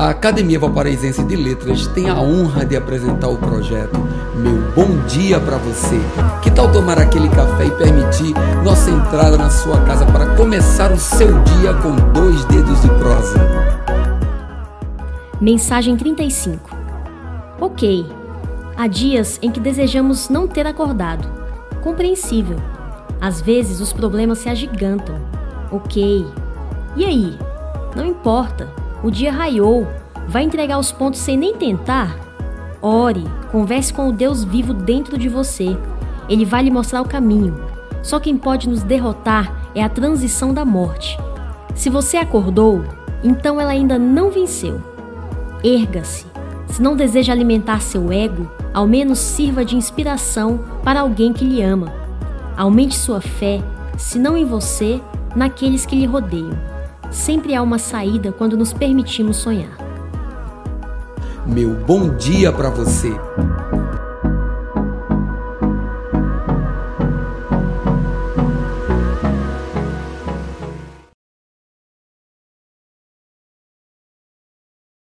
A Academia Valparaísense de Letras tem a honra de apresentar o projeto Meu Bom Dia para Você. Que tal tomar aquele café e permitir nossa entrada na sua casa para começar o seu dia com dois dedos de prosa? Mensagem 35 Ok, há dias em que desejamos não ter acordado. Compreensível. Às vezes os problemas se agigantam. Ok. E aí? Não importa. O dia raiou. Vai entregar os pontos sem nem tentar? Ore, converse com o Deus vivo dentro de você. Ele vai lhe mostrar o caminho. Só quem pode nos derrotar é a transição da morte. Se você acordou, então ela ainda não venceu. Erga-se. Se não deseja alimentar seu ego, ao menos sirva de inspiração para alguém que lhe ama. Aumente sua fé, se não em você, naqueles que lhe rodeiam. Sempre há uma saída quando nos permitimos sonhar. Meu bom dia para você.